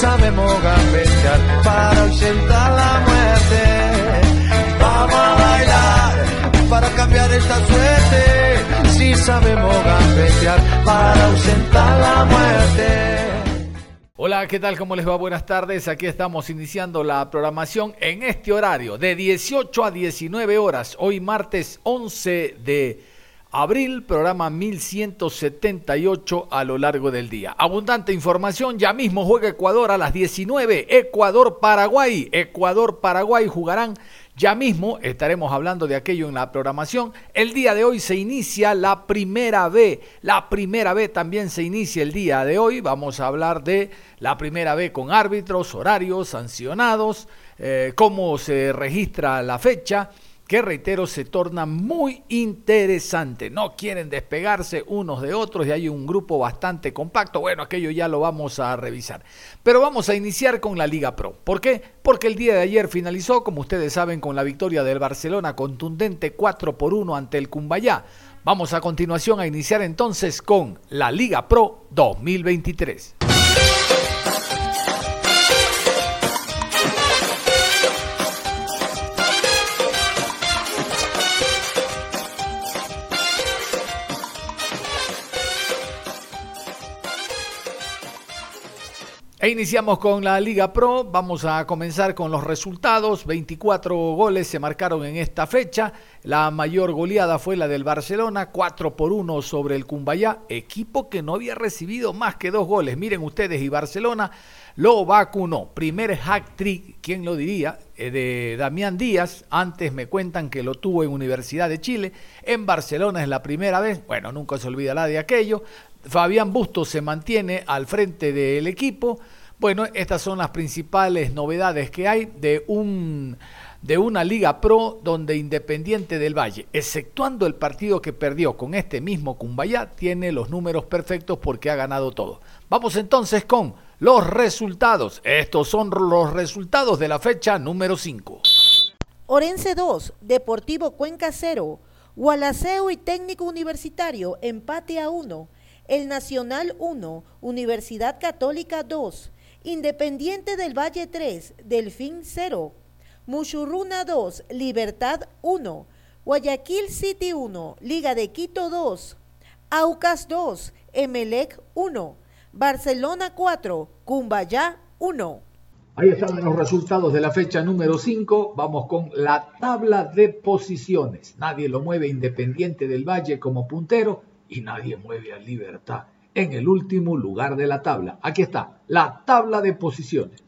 Sabemos gambetear para ausentar la muerte. Vamos a bailar para cambiar esta suerte. Si sabemos gambetear para ausentar la muerte. Hola, ¿qué tal? ¿Cómo les va? Buenas tardes. Aquí estamos iniciando la programación en este horario de 18 a 19 horas. Hoy martes 11 de Abril, programa 1178 a lo largo del día. Abundante información, ya mismo juega Ecuador a las 19, Ecuador-Paraguay. Ecuador-Paraguay jugarán ya mismo, estaremos hablando de aquello en la programación. El día de hoy se inicia la primera B. La primera B también se inicia el día de hoy. Vamos a hablar de la primera B con árbitros, horarios, sancionados, eh, cómo se registra la fecha que reitero se torna muy interesante. No quieren despegarse unos de otros y hay un grupo bastante compacto. Bueno, aquello ya lo vamos a revisar. Pero vamos a iniciar con la Liga Pro. ¿Por qué? Porque el día de ayer finalizó, como ustedes saben, con la victoria del Barcelona contundente 4 por 1 ante el Cumbayá. Vamos a continuación a iniciar entonces con la Liga Pro 2023. E iniciamos con la Liga Pro. Vamos a comenzar con los resultados. 24 goles se marcaron en esta fecha. La mayor goleada fue la del Barcelona, 4 por 1 sobre el Cumbayá, equipo que no había recibido más que dos goles. Miren ustedes, y Barcelona lo vacunó. Primer hack trick, ¿quién lo diría? Eh, de Damián Díaz. Antes me cuentan que lo tuvo en Universidad de Chile. En Barcelona es la primera vez. Bueno, nunca se olvidará de aquello. Fabián Bustos se mantiene al frente del equipo. Bueno, estas son las principales novedades que hay de un de una Liga Pro donde Independiente del Valle, exceptuando el partido que perdió con este mismo Cumbayá, tiene los números perfectos porque ha ganado todo. Vamos entonces con los resultados. Estos son los resultados de la fecha número 5. Orense 2, Deportivo Cuenca 0, Gualaceo y Técnico Universitario empate a 1. El Nacional 1, Universidad Católica 2, Independiente del Valle 3, Delfín 0, Muchurruna 2, Libertad 1, Guayaquil City 1, Liga de Quito 2, Aucas 2, Emelec 1, Barcelona 4, Cumbayá 1. Ahí están los resultados de la fecha número 5. Vamos con la tabla de posiciones. Nadie lo mueve Independiente del Valle como puntero y nadie mueve a Libertad en el último lugar de la tabla. Aquí está, la tabla de posiciones.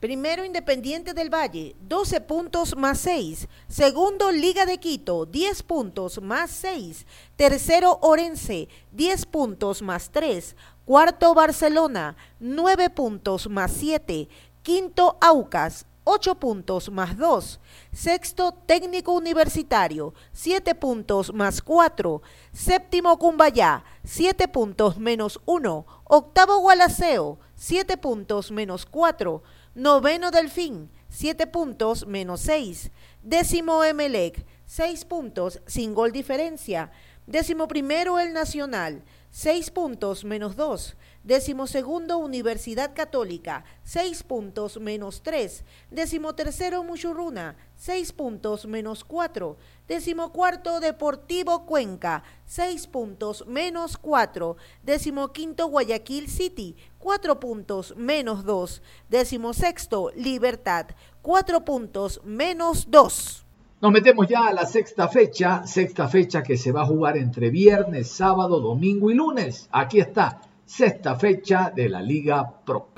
Primero Independiente del Valle, 12 puntos más 6. Segundo Liga de Quito, 10 puntos más 6. Tercero Orense, 10 puntos más 3. Cuarto Barcelona, 9 puntos más 7. Quinto Aucas, 8 puntos más 2. Sexto, técnico universitario, 7 puntos más 4. Séptimo, Cumbayá, 7 puntos menos 1. Octavo, Gualaceo, 7 puntos menos 4. Noveno, Delfín, 7 puntos menos 6. Décimo, Emelec, 6 puntos sin gol diferencia. Décimo primero, El Nacional, 6 puntos menos 2. Décimo segundo, Universidad Católica, 6 puntos menos 3. Décimo tercero, Muchurruna, 6 puntos menos 4. Décimo cuarto, Deportivo Cuenca, 6 puntos menos 4. Décimo quinto, Guayaquil City, 4 puntos menos 2. Décimo sexto, Libertad, 4 puntos menos 2. Nos metemos ya a la sexta fecha, sexta fecha que se va a jugar entre viernes, sábado, domingo y lunes. Aquí está sexta fecha de la Liga Pro.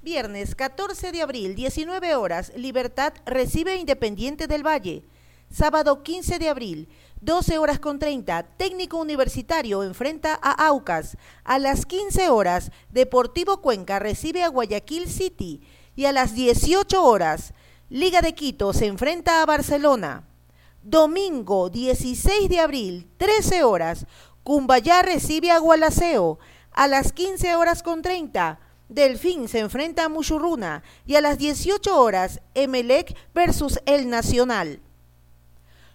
Viernes 14 de abril, 19 horas, Libertad recibe Independiente del Valle. Sábado 15 de abril, 12 horas con 30, Técnico Universitario enfrenta a Aucas. A las 15 horas, Deportivo Cuenca recibe a Guayaquil City. Y a las 18 horas, Liga de Quito se enfrenta a Barcelona. Domingo 16 de abril, 13 horas, Cumbayá recibe a Gualaceo. A las 15 horas con 30, Delfín se enfrenta a Muchurruna. Y a las 18 horas, Emelec versus El Nacional.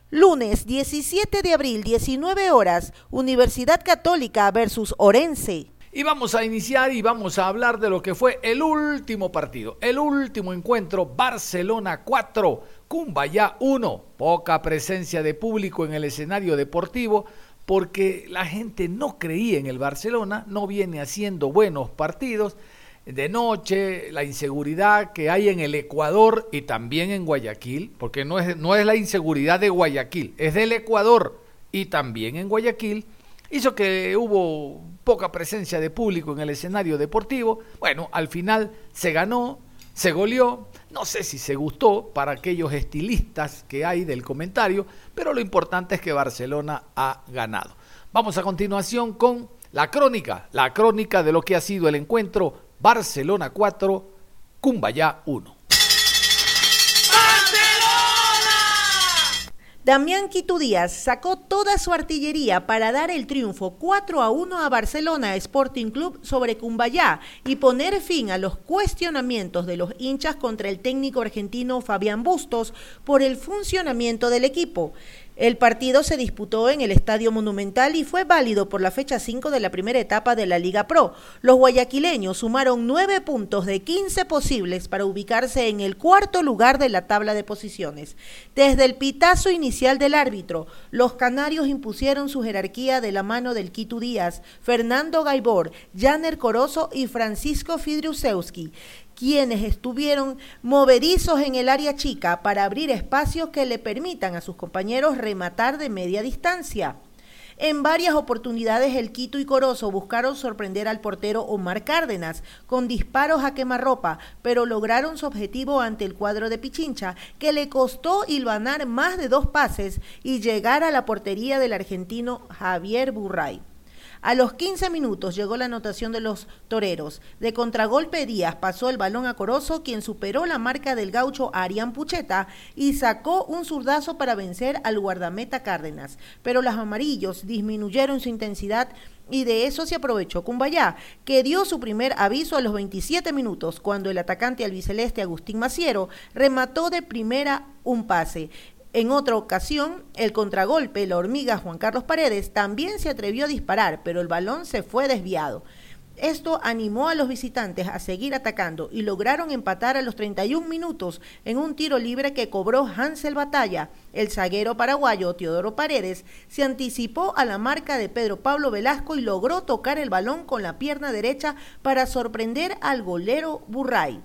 Lunes 17 de abril, 19 horas, Universidad Católica versus Orense. Y vamos a iniciar y vamos a hablar de lo que fue el último partido, el último encuentro, Barcelona 4, Cumbaya 1. Poca presencia de público en el escenario deportivo porque la gente no creía en el Barcelona, no viene haciendo buenos partidos de noche, la inseguridad que hay en el Ecuador y también en Guayaquil, porque no es, no es la inseguridad de Guayaquil, es del Ecuador y también en Guayaquil, hizo que hubo poca presencia de público en el escenario deportivo. Bueno, al final se ganó, se goleó, no sé si se gustó para aquellos estilistas que hay del comentario, pero lo importante es que Barcelona ha ganado. Vamos a continuación con la crónica, la crónica de lo que ha sido el encuentro Barcelona 4, Cumbayá 1. Damián Quito Díaz sacó toda su artillería para dar el triunfo 4 a 1 a Barcelona Sporting Club sobre Cumbayá y poner fin a los cuestionamientos de los hinchas contra el técnico argentino Fabián Bustos por el funcionamiento del equipo. El partido se disputó en el Estadio Monumental y fue válido por la fecha 5 de la primera etapa de la Liga Pro. Los guayaquileños sumaron 9 puntos de 15 posibles para ubicarse en el cuarto lugar de la tabla de posiciones. Desde el pitazo inicial del árbitro, los canarios impusieron su jerarquía de la mano del Quito Díaz, Fernando Gaibor, Janer Corozo y Francisco Fidriusewski quienes estuvieron movedizos en el área chica para abrir espacios que le permitan a sus compañeros rematar de media distancia. En varias oportunidades el Quito y Corozo buscaron sorprender al portero Omar Cárdenas con disparos a quemarropa, pero lograron su objetivo ante el cuadro de Pichincha, que le costó hilvanar más de dos pases y llegar a la portería del argentino Javier Burray. A los 15 minutos llegó la anotación de los toreros. De contragolpe Díaz pasó el balón a Corozo, quien superó la marca del gaucho Arián Pucheta y sacó un zurdazo para vencer al guardameta Cárdenas. Pero los amarillos disminuyeron su intensidad y de eso se aprovechó Cumbayá, que dio su primer aviso a los 27 minutos, cuando el atacante albiceleste Agustín Maciero remató de primera un pase. En otra ocasión, el contragolpe, la hormiga Juan Carlos Paredes, también se atrevió a disparar, pero el balón se fue desviado. Esto animó a los visitantes a seguir atacando y lograron empatar a los 31 minutos en un tiro libre que cobró Hansel Batalla. El zaguero paraguayo Teodoro Paredes se anticipó a la marca de Pedro Pablo Velasco y logró tocar el balón con la pierna derecha para sorprender al golero Burray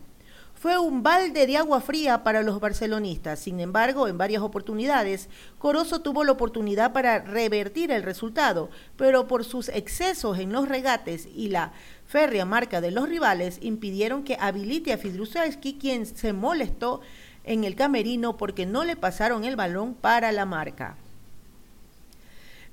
fue un balde de agua fría para los barcelonistas. Sin embargo, en varias oportunidades, Corozo tuvo la oportunidad para revertir el resultado, pero por sus excesos en los regates y la férrea marca de los rivales impidieron que habilite a Fidruszewski, quien se molestó en el camerino porque no le pasaron el balón para la marca.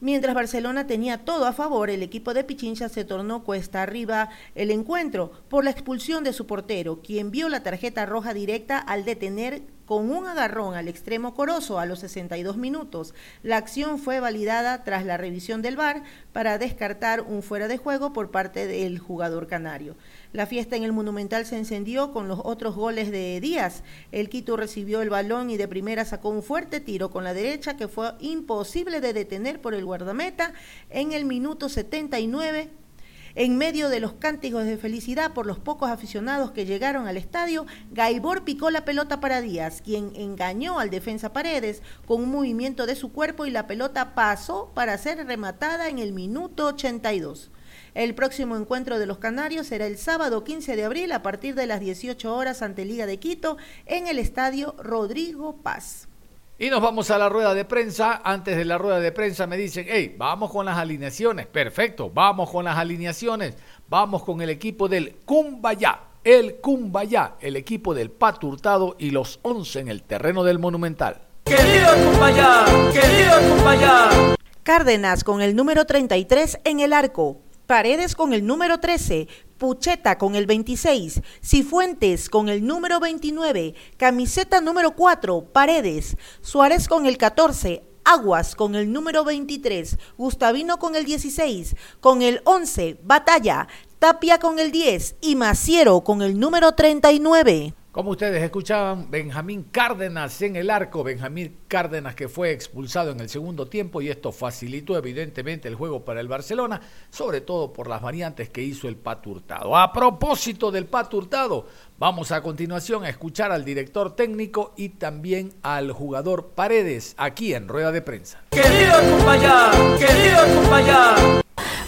Mientras Barcelona tenía todo a favor, el equipo de Pichincha se tornó cuesta arriba el encuentro por la expulsión de su portero, quien vio la tarjeta roja directa al detener con un agarrón al extremo coroso a los 62 minutos. La acción fue validada tras la revisión del VAR para descartar un fuera de juego por parte del jugador canario. La fiesta en el Monumental se encendió con los otros goles de Díaz. El Quito recibió el balón y de primera sacó un fuerte tiro con la derecha que fue imposible de detener por el guardameta en el minuto 79 en medio de los cánticos de felicidad por los pocos aficionados que llegaron al estadio, Gaibor picó la pelota para Díaz, quien engañó al defensa Paredes con un movimiento de su cuerpo y la pelota pasó para ser rematada en el minuto 82. El próximo encuentro de los Canarios será el sábado 15 de abril a partir de las 18 horas ante Liga de Quito en el estadio Rodrigo Paz. Y nos vamos a la rueda de prensa. Antes de la rueda de prensa me dicen, hey, vamos con las alineaciones. Perfecto, vamos con las alineaciones. Vamos con el equipo del Cumbayá. El Cumbayá, el equipo del Paturtado y los 11 en el terreno del Monumental. Querido Cumbayá, querido Cumbayá. Cárdenas con el número 33 en el arco. Paredes con el número 13, Pucheta con el 26, Cifuentes con el número 29, camiseta número 4, Paredes, Suárez con el 14, Aguas con el número 23, Gustavino con el 16, con el 11, Batalla, Tapia con el 10 y Maciero con el número 39. Como ustedes escuchaban, Benjamín Cárdenas en el arco, Benjamín Cárdenas que fue expulsado en el segundo tiempo y esto facilitó evidentemente el juego para el Barcelona, sobre todo por las variantes que hizo el Paturtado. A propósito del Paturtado, vamos a continuación a escuchar al director técnico y también al jugador Paredes aquí en rueda de prensa. Querido compañero, querido compañero.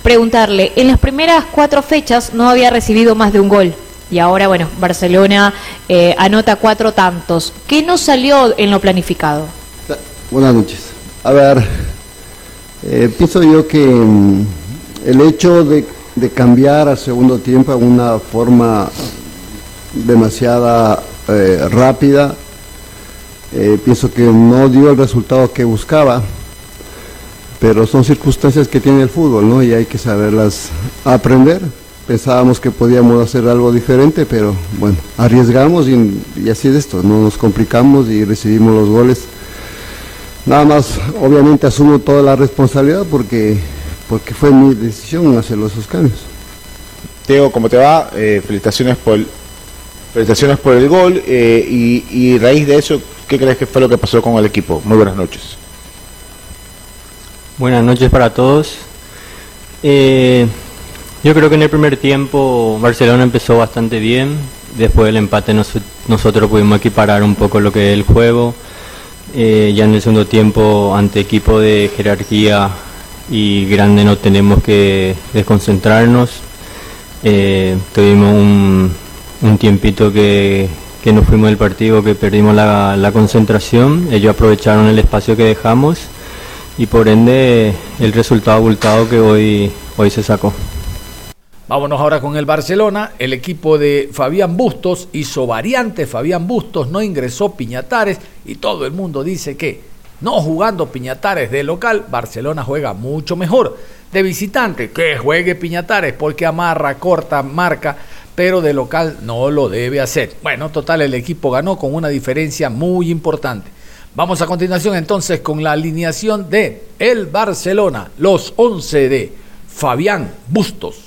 Preguntarle, en las primeras cuatro fechas no había recibido más de un gol y ahora, bueno, Barcelona eh, anota cuatro tantos. ¿Qué no salió en lo planificado? Buenas noches. A ver, eh, pienso yo que mm, el hecho de, cambiar al segundo tiempo a una forma demasiada eh, rápida, pienso que no dio el resultado que buscaba, pero son circunstancias que tiene el fútbol, ¿no? Y hay que saberlas aprender pensábamos que podíamos hacer algo diferente, pero bueno, arriesgamos y, así es esto, no nos complicamos y recibimos los goles. Nada más, obviamente asumo toda la responsabilidad porque, porque fue mi decisión hacer esos cambios. Teo, ¿cómo te va? Eh, felicitaciones por el, felicitaciones por el gol eh, y, y raíz de eso, ¿qué crees que fue lo que pasó con el equipo? Muy buenas noches. Buenas noches para todos. Eh, yo creo que en el primer tiempo Barcelona empezó bastante bien. Después del empate nosotros pudimos equiparar un poco lo que es el juego. Eh, ya en el segundo tiempo, ante equipo de jerarquía y grande, no tenemos que desconcentrarnos. Eh, tuvimos un, tiempito que, que nos fuimos del partido, que perdimos la, concentración. Ellos aprovecharon el espacio que dejamos y por ende el resultado abultado que hoy, hoy se sacó. Vámonos ahora con el Barcelona. El equipo de Fabián Bustos hizo variante. Fabián Bustos no ingresó Piñatares y todo el mundo dice que no jugando Piñatares de local, Barcelona juega mucho mejor. De visitante, que juegue Piñatares porque amarra, corta, marca, pero de local no lo debe hacer. Bueno, total, el equipo ganó con una diferencia muy importante. Vamos a continuación entonces con la alineación de el Barcelona, los 11 de Fabián Bustos.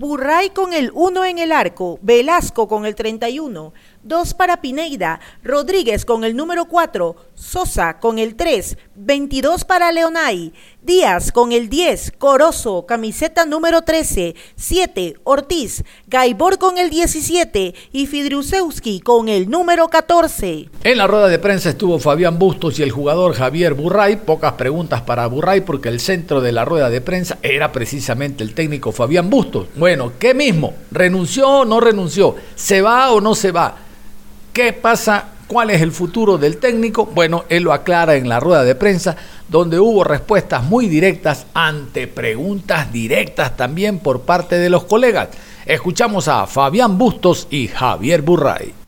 Burray con el 1 en el arco, Velasco con el 31, 2 para Pineida, Rodríguez con el número 4, Sosa con el 3, 22 para Leonay, Díaz con el 10, Corozo, camiseta número 13, 7, Ortiz, Gaibor con el 17 y Fidrusewski con el número 14. En la rueda de prensa estuvo Fabián Bustos y el jugador Javier Burray. Pocas preguntas para Burray porque el centro de la rueda de prensa era precisamente el técnico Fabián Bustos. Bueno, ¿qué mismo? ¿Renunció o no renunció? ¿Se va o no se va? ¿Qué pasa? ¿Cuál es el futuro del técnico? Bueno, él lo aclara en la rueda de prensa, donde hubo respuestas muy directas ante preguntas directas también por parte de los colegas. Escuchamos a Fabián Bustos y Javier Burray.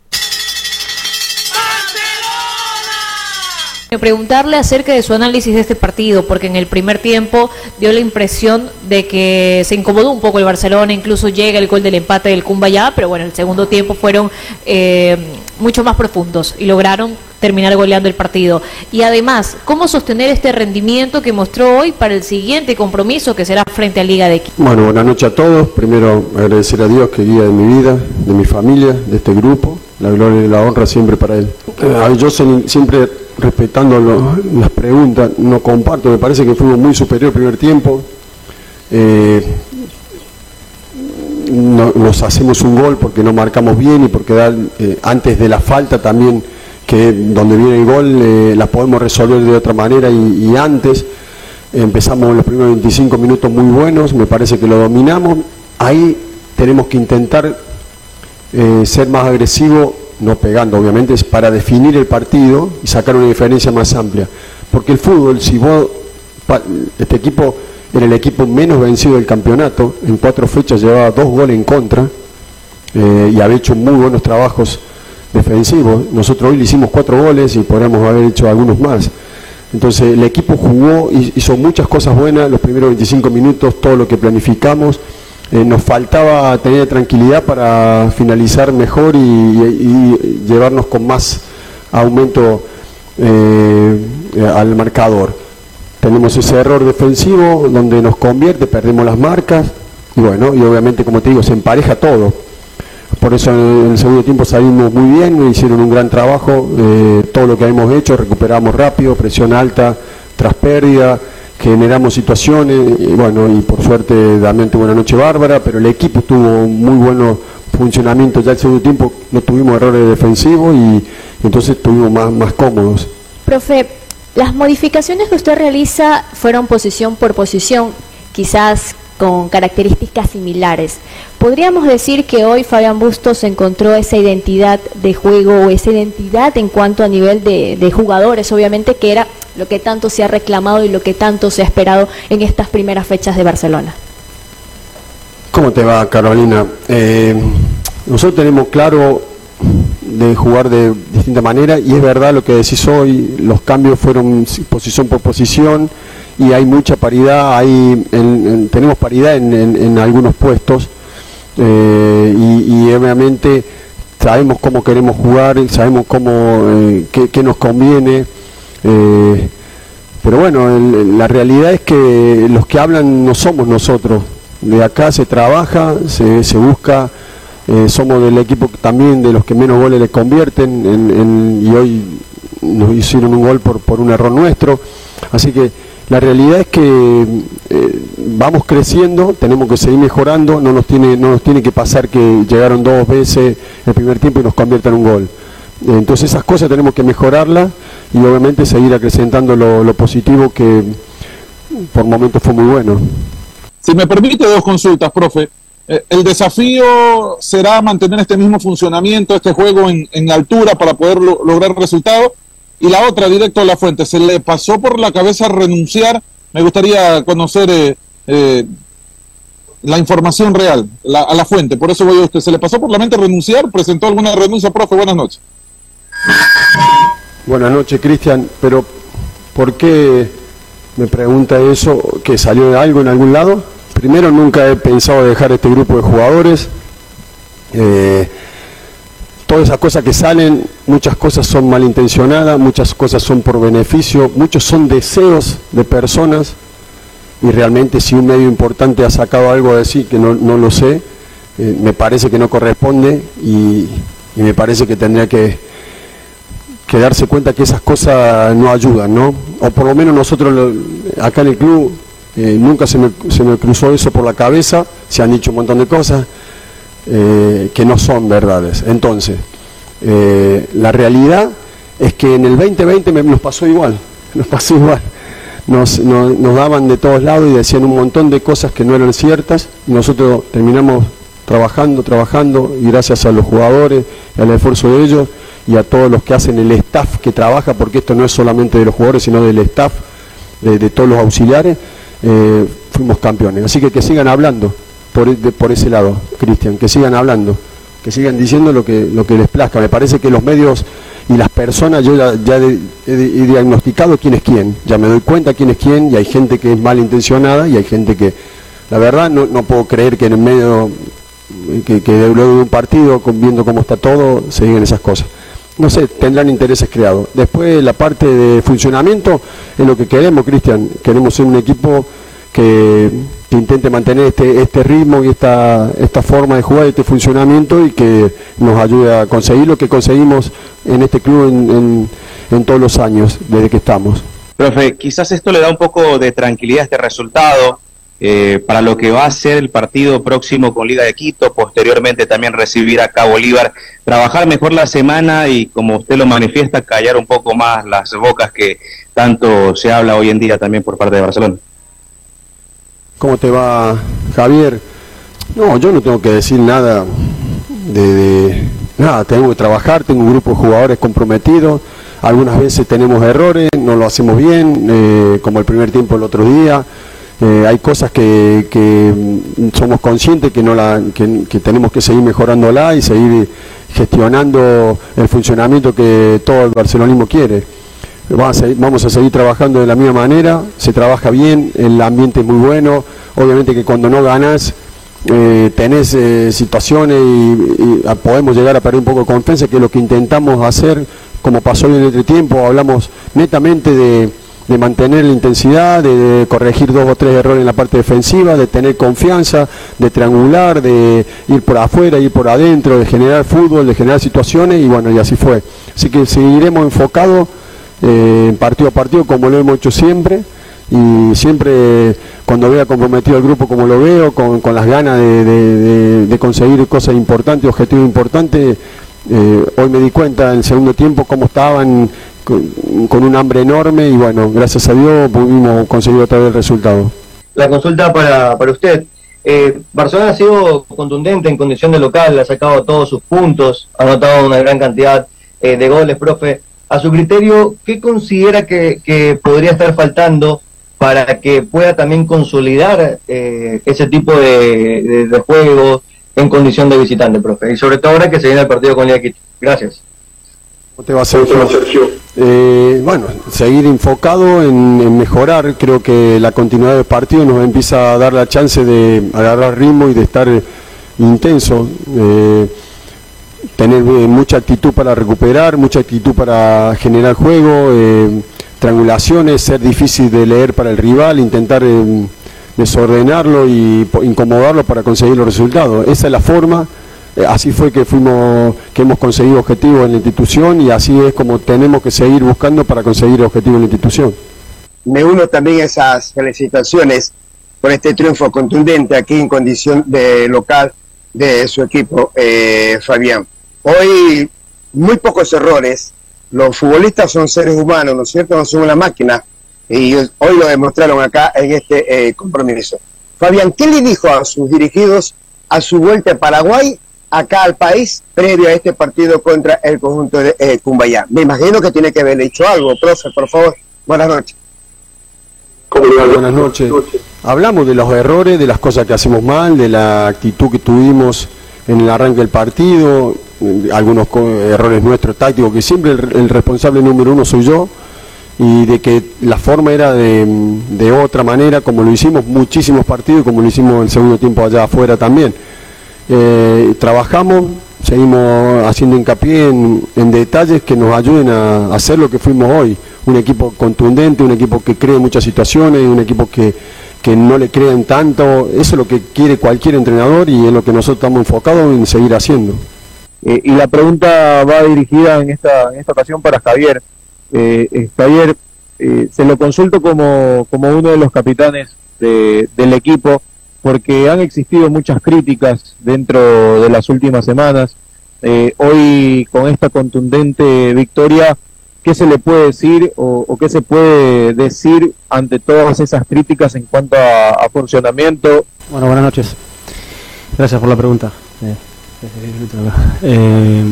Preguntarle acerca de su análisis de este partido, porque en el primer tiempo dio la impresión de que se incomodó un poco el Barcelona, incluso llega el gol del empate del Cumbayá, pero bueno, el segundo tiempo fueron eh, mucho más profundos y lograron terminar goleando el partido. Y además, ¿cómo sostener este rendimiento que mostró hoy para el siguiente compromiso que será frente a Liga de Quito? Bueno, buenas noches a todos. Primero agradecer a Dios que guía de mi vida, de mi familia, de este grupo. La gloria y la honra siempre para Él. Eh, yo siempre respetando las preguntas, no comparto, me parece que fuimos muy superior el primer tiempo. Eh, nos hacemos un gol porque no marcamos bien y porque eh, antes de la falta también, que donde viene el gol, eh, la podemos resolver de otra manera y, antes empezamos los primeros 25 minutos muy buenos, me parece que lo dominamos. Ahí tenemos que intentar ser más agresivos no pegando obviamente, es para definir el partido y sacar una diferencia más amplia. Porque el fútbol, si vos este equipo era el equipo menos vencido del campeonato, en cuatro fechas llevaba dos goles en contra eh, y había hecho muy buenos trabajos defensivos. Nosotros hoy le hicimos cuatro goles y podríamos haber hecho algunos más. Entonces el equipo jugó, hizo muchas cosas buenas, los primeros 25 minutos, todo lo que planificamos. Eh, nos faltaba tener tranquilidad para finalizar mejor y, llevarnos con más aumento eh, al marcador. Tenemos ese error defensivo donde nos convierte, perdemos las marcas y bueno, y obviamente como te digo, se empareja todo. Por eso en el segundo tiempo salimos muy bien, hicieron un gran trabajo, eh, todo lo que hemos hecho, recuperamos rápido, presión alta, tras pérdida, generamos situaciones, y bueno, y por suerte también tuvo una noche bárbara, pero el equipo tuvo muy buen funcionamiento ya el segundo tiempo, no tuvimos errores defensivos y, entonces estuvimos más, más cómodos. Profe, las modificaciones que usted realiza fueron posición por posición, quizás con características similares. ¿Podríamos decir que hoy Fabián Bustos encontró esa identidad de juego o esa identidad en cuanto a nivel de, jugadores, obviamente, que era lo que tanto se ha reclamado y lo que tanto se ha esperado en estas primeras fechas de Barcelona? ¿Cómo te va, Carolina? Eh, nosotros tenemos claro de jugar de distinta manera y es verdad lo que decís hoy, los cambios fueron posición por posición y hay mucha paridad, hay, tenemos paridad en, algunos puestos eh, y, obviamente sabemos cómo queremos jugar, sabemos cómo eh, qué, nos conviene. Eh, pero bueno, la realidad es que los que hablan no somos nosotros. De acá se trabaja, se, se busca eh, somos del equipo también de los que menos goles le convierten y hoy nos hicieron un gol por, por un error nuestro. Así que la realidad es que eh, vamos creciendo, tenemos que seguir mejorando, no nos, tiene, no nos tiene que pasar que llegaron dos veces el primer tiempo y nos conviertan un gol. Entonces esas cosas tenemos que mejorarlas y obviamente seguir acrecentando lo positivo que por momentos fue muy bueno. Si me permite dos consultas, profe. Eh, el desafío será mantener este mismo funcionamiento, este juego en, altura para poder lograr resultados. Y la otra, directo a la fuente, ¿se le pasó por la cabeza renunciar? Me gustaría conocer eh, eh, la información real, a la fuente. Por eso voy a usted. ¿Se le pasó por la mente renunciar? ¿Presentó alguna renuncia, profe? Buenas noches. Buenas noches, Cristian. Pero, ¿por qué me pregunta eso? ¿Que salió de algo en algún lado? Primero, nunca he pensado dejar este grupo de jugadores. Eh, todas esas cosas que salen, muchas cosas son malintencionadas, muchas cosas son por beneficio, muchos son deseos de personas y realmente si un medio importante ha sacado algo a decir que no, lo sé, eh, me parece que no corresponde y, me parece que tendría que, que, darse cuenta que esas cosas no ayudan, ¿no? O por lo menos nosotros acá en el club eh, nunca se me, se me, cruzó eso por la cabeza, se han dicho un montón de cosas eh, que no son verdades. Entonces, eh, la realidad es que en el 2020 nos pasó igual, nos pasó igual. Nos, nos, daban de todos lados y decían un montón de cosas que no eran ciertas y nosotros terminamos trabajando, trabajando y gracias a los jugadores, al esfuerzo de ellos y a todos los que hacen el staff que trabaja, porque esto no es solamente de los jugadores, sino del staff, de todos los auxiliares, eh, fuimos campeones. Así que que sigan hablando por, por ese lado, Cristian, que sigan hablando, que sigan diciendo lo que, lo que les plazca. Me parece que los medios y las personas, yo ya, he, diagnosticado quién es quién, ya me doy cuenta quién es quién y hay gente que es malintencionada y hay gente que, la verdad, no, no puedo creer que en el medio, que, que luego de un partido, viendo cómo está todo, se digan esas cosas no sé, tendrán intereses creados. Después la parte de funcionamiento es lo que queremos, Cristian. Queremos ser un equipo que, intente mantener este, este ritmo y esta, esta forma de jugar, este funcionamiento y que nos ayude a conseguir lo que conseguimos en este club en, en todos los años desde que estamos. Profe, quizás esto le da un poco de tranquilidad a este resultado eh, para lo que va a ser el partido próximo con Liga de Quito, posteriormente también recibir acá a Bolívar, trabajar mejor la semana y como usted lo manifiesta, callar un poco más las bocas que tanto se habla hoy en día también por parte de Barcelona. ¿Cómo te va, Javier? No, yo no tengo que decir nada de, nada, tengo que trabajar, tengo un grupo de jugadores comprometidos, algunas veces tenemos errores, no lo hacemos bien, eh, como el primer tiempo el otro día. Eh, hay cosas que, que, somos conscientes que, no la, que, tenemos que seguir mejorándola y seguir gestionando el funcionamiento que todo el barcelonismo quiere. Vamos a, seguir, trabajando de la misma manera, se trabaja bien, el ambiente es muy bueno, obviamente que cuando no ganas eh, tenés eh, situaciones y, podemos llegar a perder un poco de confianza, que lo que intentamos hacer, como pasó en el tiempo, hablamos netamente de, de mantener la intensidad, de, corregir dos o tres errores en la parte defensiva, de tener confianza, de triangular, de ir por afuera, ir por adentro, de generar fútbol, de generar situaciones y bueno, y así fue. Así que seguiremos enfocados eh, partido a partido como lo hemos hecho siempre y siempre cuando vea comprometido al grupo como lo veo, con, con las ganas de, de, de, conseguir cosas importantes, objetivos importantes, eh, hoy me di cuenta en el segundo tiempo cómo estaban con, con, un hambre enorme y bueno, gracias a Dios pudimos conseguir otra vez el resultado. La consulta para, para usted. Eh, Barcelona ha sido contundente en condición de local, ha sacado todos sus puntos, ha anotado una gran cantidad eh, de goles, profe. A su criterio, ¿qué considera que, que podría estar faltando para que pueda también consolidar eh, ese tipo de, de, de, juego en condición de visitante, profe. Y sobre todo ahora que se viene el partido con Liga Quito. Gracias. ¿Cómo te va a hacer? Eh, bueno, seguir enfocado en, mejorar. Creo que la continuidad del partido nos empieza a dar la chance de agarrar ritmo y de estar intenso. Eh, tener eh, mucha actitud para recuperar, mucha actitud para generar juego eh, triangulaciones, ser difícil de leer para el rival, intentar desordenarlo y incomodarlo para conseguir los resultados. Esa es la forma, así fue que fuimos, que hemos conseguido objetivos en la institución y así es como tenemos que seguir buscando para conseguir objetivos en la institución. Me uno también a esas felicitaciones por este triunfo contundente aquí en condición de local de su equipo, eh, Fabián. Hoy muy pocos errores, los futbolistas son seres humanos, ¿no es cierto? No son una máquina. Y hoy lo demostraron acá en este eh, compromiso. Fabián, ¿qué le dijo a sus dirigidos a su vuelta a Paraguay, acá al país, previo a este partido contra el conjunto de eh, Cumbayá? Me imagino que tiene que haber dicho algo, profe, por favor. Buenas noches. Buenas noches. Hablamos de los errores, de las cosas que hacemos mal, de la actitud que tuvimos en el arranque del partido, algunos errores nuestros tácticos, que siempre el, el, responsable número uno soy yo, y de que la forma era de, de, otra manera, como lo hicimos muchísimos partidos, como lo hicimos el segundo tiempo allá afuera también. Eh, trabajamos, seguimos haciendo hincapié en, detalles que nos ayuden a, hacer lo que fuimos hoy. Un equipo contundente, un equipo que cree muchas situaciones, un equipo que, que no le crean tanto. Eso es lo que quiere cualquier entrenador y es lo que nosotros estamos enfocados en seguir haciendo. Eh, y la pregunta va dirigida en esta, en esta ocasión para Javier. Eh, eh, Javier, se lo consulto como, como uno de los capitanes de, del equipo, porque han existido muchas críticas dentro de las últimas semanas. hoy, con esta contundente victoria, ¿qué se le puede decir o, qué se puede decir ante todas esas críticas en cuanto a, funcionamiento? Bueno, buenas noches. Gracias por la pregunta. Eh, eh,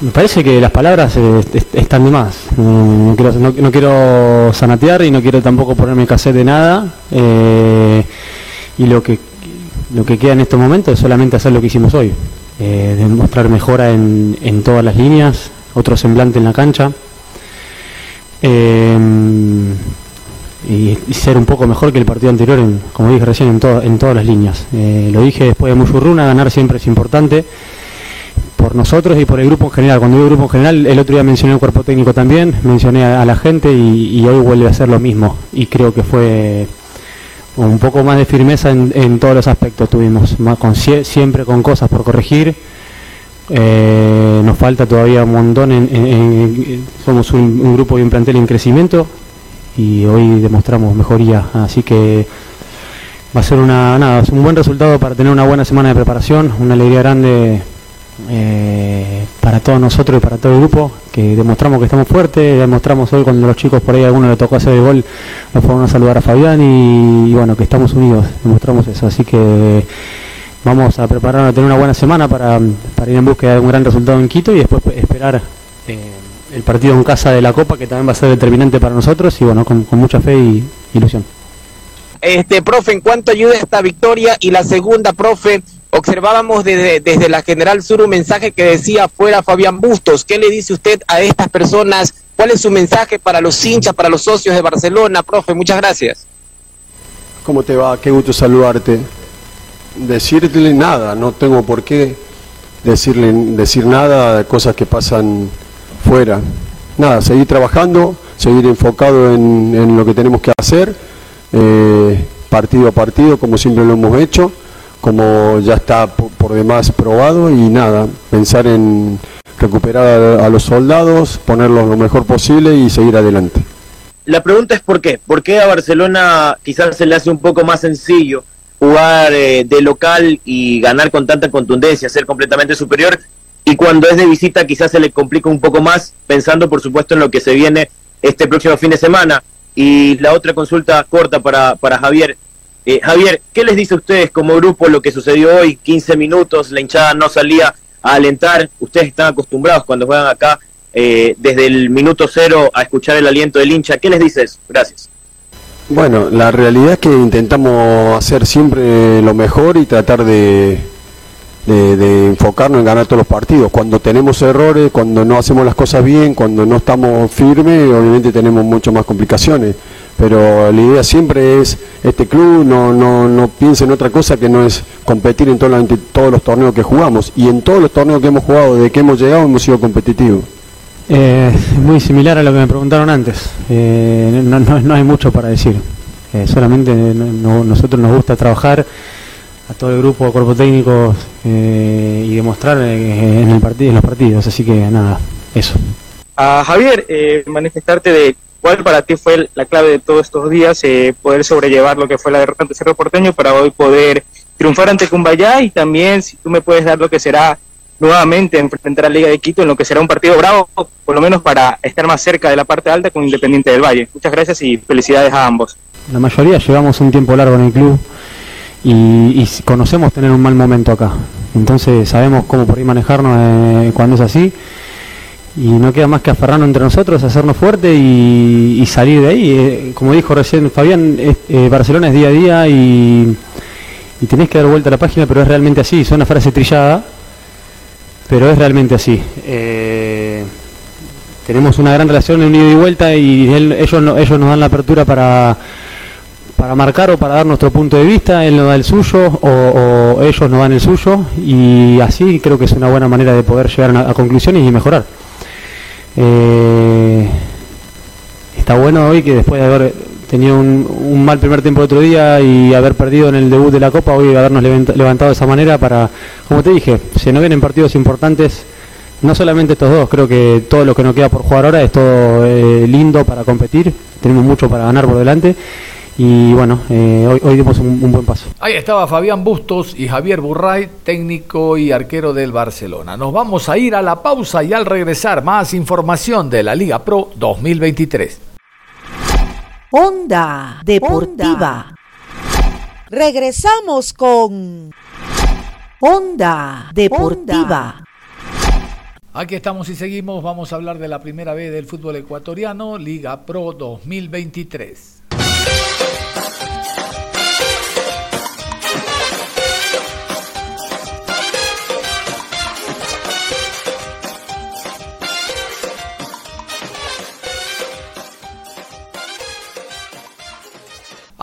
me parece que las palabras eh, están de más. No, quiero, no, quiero sanatear y no quiero tampoco ponerme cassette de nada. Y lo que lo que queda en estos momentos es solamente hacer lo que hicimos hoy. demostrar mejora en, en todas las líneas, otro semblante en la cancha eh, y, ser un poco mejor que el partido anterior, en, como dije recién, en, to en todas las líneas. Eh, lo dije después de Mushurruna, ganar siempre es importante por nosotros y por el grupo en general. Cuando digo grupo en general, el otro día mencioné el cuerpo técnico también, mencioné a, la gente y, hoy vuelve a ser lo mismo. Y creo que fue un poco más de firmeza en, todos los aspectos tuvimos, más con, siempre con cosas por corregir. Eh, nos falta todavía un montón, en, somos un, un, grupo y un plantel en crecimiento y hoy demostramos mejoría, así que va a ser una, nada, un buen resultado para tener una buena semana de preparación, una alegría grande eh, para todos nosotros y para todo el grupo, que demostramos que estamos fuertes, demostramos hoy cuando los chicos por ahí a alguno le tocó hacer el gol, nos fueron a saludar a Fabián y, bueno, que estamos unidos, demostramos eso, así que vamos a preparar a tener una buena semana para, ir en búsqueda de un gran resultado en Quito y después esperar eh, el partido en casa de la Copa, que también va a ser determinante para nosotros, y bueno, con, con mucha fe y ilusión. Este, profe, ¿en cuánto ayuda esta victoria? Y la segunda, profe, observábamos desde, desde la General Sur un mensaje que decía fuera Fabián Bustos. ¿Qué le dice usted a estas personas? ¿Cuál es su mensaje para los hinchas, para los socios de Barcelona, profe? Muchas gracias. ¿Cómo te va? Qué gusto saludarte. Decirle nada, no tengo por qué decirle decir nada de cosas que pasan fuera. Nada, seguir trabajando, seguir enfocado en, lo que tenemos que hacer, eh, partido a partido, como siempre lo hemos hecho, como ya está por, demás probado, y nada, pensar en recuperar a, a los soldados, ponerlos lo mejor posible y seguir adelante. La pregunta es por qué. ¿Por qué a Barcelona quizás se le hace un poco más sencillo jugar eh, de local y ganar con tanta contundencia, ser completamente superior? Y cuando es de visita quizás se le complica un poco más, pensando por supuesto en lo que se viene este próximo fin de semana. Y la otra consulta corta para, para Javier. Eh, Javier, ¿qué les dice a ustedes como grupo lo que sucedió hoy? 15 minutos, la hinchada no salía a alentar. Ustedes están acostumbrados cuando juegan acá eh, desde el minuto cero a escuchar el aliento del hincha. ¿Qué les dices? Gracias. Bueno, la realidad es que intentamos hacer siempre lo mejor y tratar de, de, de enfocarnos en ganar todos los partidos. Cuando tenemos errores, cuando no hacemos las cosas bien, cuando no estamos firmes, obviamente tenemos mucho más complicaciones. Pero la idea siempre es, este club no, no, no piensa en otra cosa que no es competir en todos los torneos que jugamos. Y en todos los torneos que hemos jugado, desde que hemos llegado, hemos sido competitivos. Eh, muy similar a lo que me preguntaron antes. Eh, no, no- no hay mucho para decir. Eh, solamente no- no- nosotros nos gusta trabajar a todo el grupo, cuerpo técnico eh, y demostrar eh, en, el partido, en los partidos. Así que nada, eso. A Javier, eh, manifestarte de cuál para ti fue la clave de todos estos días, eh, poder sobrellevar lo que fue la derrota ante Cerro Porteño para hoy poder triunfar ante Cumbayá y también si tú me puedes dar lo que será nuevamente enfrentar a Liga de Quito en lo que será un partido bravo, por lo menos para estar más cerca de la parte alta con Independiente del Valle. Muchas gracias y felicidades a ambos. La mayoría llevamos un tiempo largo en el club y, conocemos tener un mal momento acá. Entonces sabemos cómo por ahí manejarnos eh, cuando es así. Y no queda más que aferrarnos entre nosotros, hacernos fuerte y, salir de ahí. Eh, como dijo recién Fabián, es- eh, Barcelona es día a día y, y tenés que dar vuelta a la página, pero es realmente así. Suena frase trillada, pero es realmente así. Eh, tenemos una gran relación en un ida y vuelta y ellos, ellos nos dan la apertura para, para marcar o para dar nuestro punto de vista, él nos da el suyo o, ellos nos dan el suyo y así creo que es una buena manera de poder llegar a conclusiones y mejorar. Eh, está bueno hoy que después de haber tenido un, un mal primer tiempo el otro día y haber perdido en el debut de la Copa, hoy habernos levanta- levantado de esa manera para, como te dije, si no vienen partidos importantes, no solamente estos dos, creo que todo lo que nos queda por jugar ahora es todo eh, lindo para competir, tenemos mucho para ganar por delante y bueno, eh, hoy, hoy dimos un, un buen paso. Ahí estaba Fabián Bustos y Javier Burray, técnico y arquero del Barcelona. Nos vamos a ir a la pausa y al regresar más información de la Liga Pro 2023. Onda Deportiva. Regresamos con Onda Deportiva. Aquí estamos y seguimos. Vamos a hablar de la primera vez del fútbol ecuatoriano, Liga Pro 2023.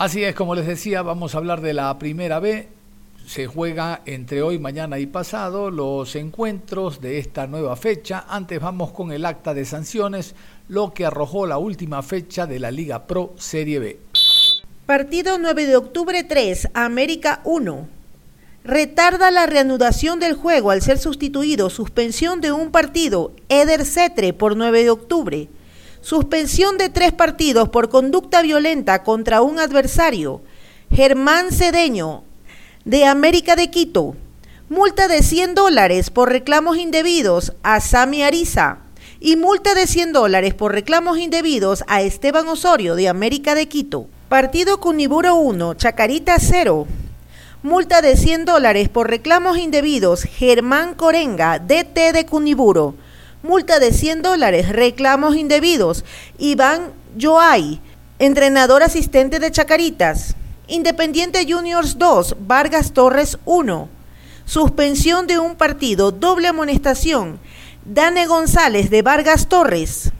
Así es, como les decía, vamos a hablar de la primera B. Se juega entre hoy, mañana y pasado los encuentros de esta nueva fecha. Antes vamos con el acta de sanciones, lo que arrojó la última fecha de la Liga Pro Serie B. Partido 9 de octubre 3, América 1. Retarda la reanudación del juego al ser sustituido. Suspensión de un partido. Eder Cetre por 9 de octubre. Suspensión de tres partidos por conducta violenta contra un adversario. Germán Cedeño, de América de Quito. Multa de 100 dólares por reclamos indebidos a Sami Ariza. Y multa de 100 dólares por reclamos indebidos a Esteban Osorio, de América de Quito. Partido Cuniburo 1, Chacarita 0. Multa de 100 dólares por reclamos indebidos. Germán Corenga, DT de Cuniburo. multa de 100 dólares, reclamos indebidos. Iván Joay, entrenador asistente de Chacaritas. Independiente Juniors 2, Vargas Torres 1. Suspensión de un partido, doble amonestación. Dane González de Vargas Torres.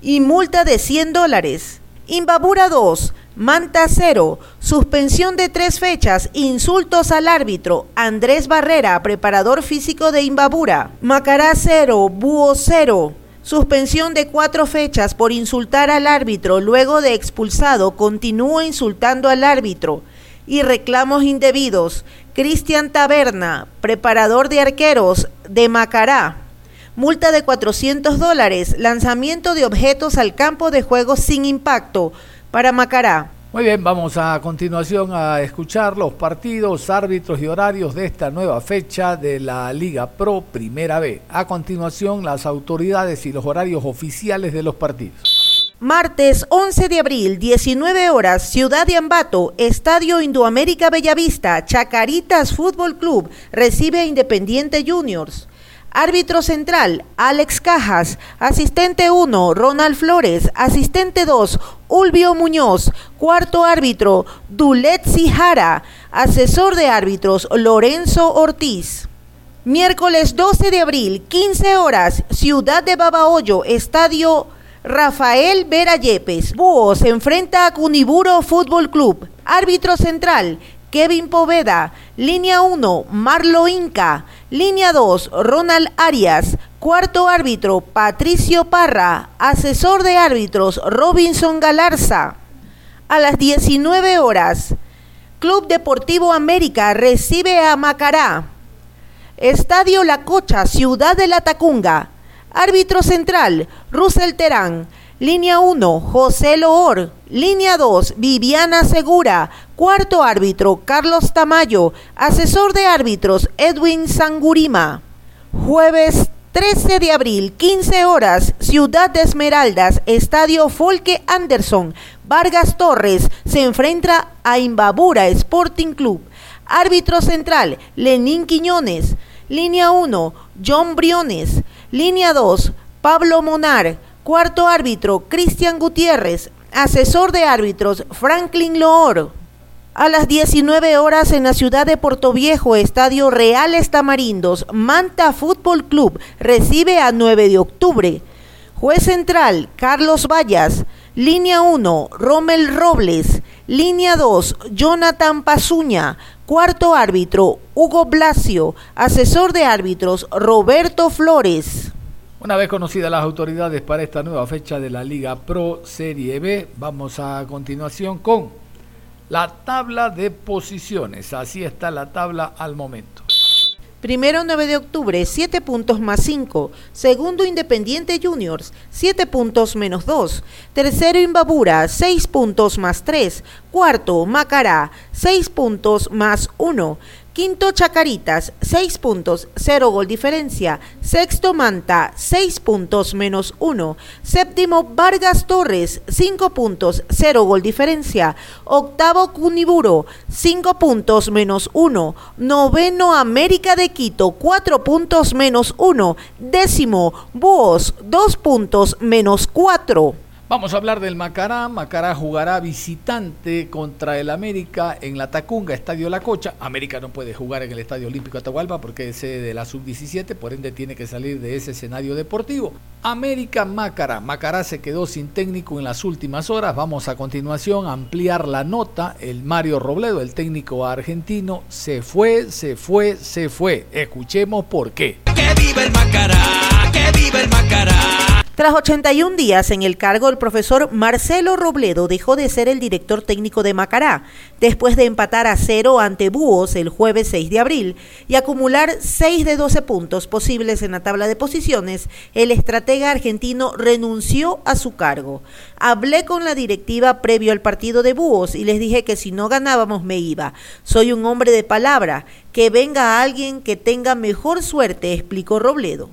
Y multa de 100 dólares. Imbabura 2, Manta 0, suspensión de tres fechas, insultos al árbitro, Andrés Barrera, preparador físico de Imbabura, Macará 0, Búho 0, suspensión de cuatro fechas por insultar al árbitro, luego de expulsado, continúa insultando al árbitro, y reclamos indebidos, Cristian Taberna, preparador de arqueros de Macará, multa de 400 dólares, lanzamiento de objetos al campo de juego sin impacto, para Macará. Muy bien, vamos a continuación a escuchar los partidos, árbitros y horarios de esta nueva fecha de la Liga Pro Primera B. A continuación, las autoridades y los horarios oficiales de los partidos. Martes 11 de abril, 19 horas, Ciudad de Ambato, Estadio Indoamérica Bellavista, Chacaritas Fútbol Club, recibe a Independiente Juniors. Árbitro central, Alex Cajas. Asistente 1, Ronald Flores. Asistente 2, Ulvio Muñoz. Cuarto árbitro, Duletzi Jara. Asesor de árbitros, Lorenzo Ortiz. Miércoles 12 de abril, 15 horas, Ciudad de Babahoyo, Estadio Rafael Vera Yepes. Búho se enfrenta a Cuniburo Fútbol Club. Árbitro central, Kevin Poveda. Línea 1, Marlo Inca. Línea 2, Ronald Arias. Cuarto árbitro, Patricio Parra. Asesor de árbitros, Robinson Galarza. A las 19 horas, Club Deportivo América recibe a Macará. Estadio La Cocha, Ciudad de la Tacunga. Árbitro central, Russell Terán. Línea 1, José Loor. Línea 2, Viviana Segura. Cuarto árbitro, Carlos Tamayo. Asesor de árbitros, Edwin Sangurima. Jueves 13 de abril, 15 horas, Ciudad de Esmeraldas, Estadio Folke Anderson. Vargas Torres se enfrenta a Imbabura Sporting Club. Árbitro central, Lenín Quiñones. Línea 1, John Briones. Línea 2, Pablo Monar. Cuarto árbitro, Cristian Gutiérrez. Asesor de árbitros, Franklin Loor. A las 19 horas en la ciudad de Portoviejo, Estadio Reales Tamarindos, Manta Fútbol Club recibe a 9 de octubre. Juez central, Carlos Vallas. Línea 1, Rommel Robles. Línea 2, Jonathan Pazuña. Cuarto árbitro, Hugo Blasio. Asesor de árbitros, Roberto Flores. Una vez conocidas las autoridades para esta nueva fecha de la Liga Pro Serie B, vamos a continuación con la tabla de posiciones. Así está la tabla al momento. Primero 9 de octubre, 7 puntos más 5. Segundo Independiente Juniors, 7 puntos menos 2. Tercero Imbabura, 6 puntos más 3. Cuarto Macará, 6 puntos más 1. Quinto Chacaritas, 6 puntos, 0 gol diferencia. Sexto Manta, 6 puntos menos 1. Séptimo Vargas Torres, 5 puntos, 0 gol diferencia. Octavo Cuniburo, 5 puntos menos 1. Noveno América de Quito, 4 puntos menos 1. Décimo Búhos, 2 puntos menos 4. Vamos a hablar del Macará. Macará jugará visitante contra el América en la Tacunga, Estadio La Cocha. América no puede jugar en el Estadio Olímpico Atahualpa porque es sede de la Sub-17, por ende tiene que salir de ese escenario deportivo. América Macará. Macará se quedó sin técnico en las últimas horas. Vamos a continuación a ampliar la nota. El Mario Robledo, el técnico argentino, se fue, se fue, se fue. Escuchemos por qué. ¡Que viva el Macará! ¡Que viva el Macará! Tras 81 días en el cargo, el profesor Marcelo Robledo dejó de ser el director técnico de Macará, después de empatar a cero ante Búhos el jueves 6 de abril y acumular 6 de 12 puntos posibles en la tabla de posiciones, el estratega argentino renunció a su cargo. Hablé con la directiva previo al partido de Búhos y les dije que si no ganábamos me iba. Soy un hombre de palabra, que venga alguien que tenga mejor suerte, explicó Robledo.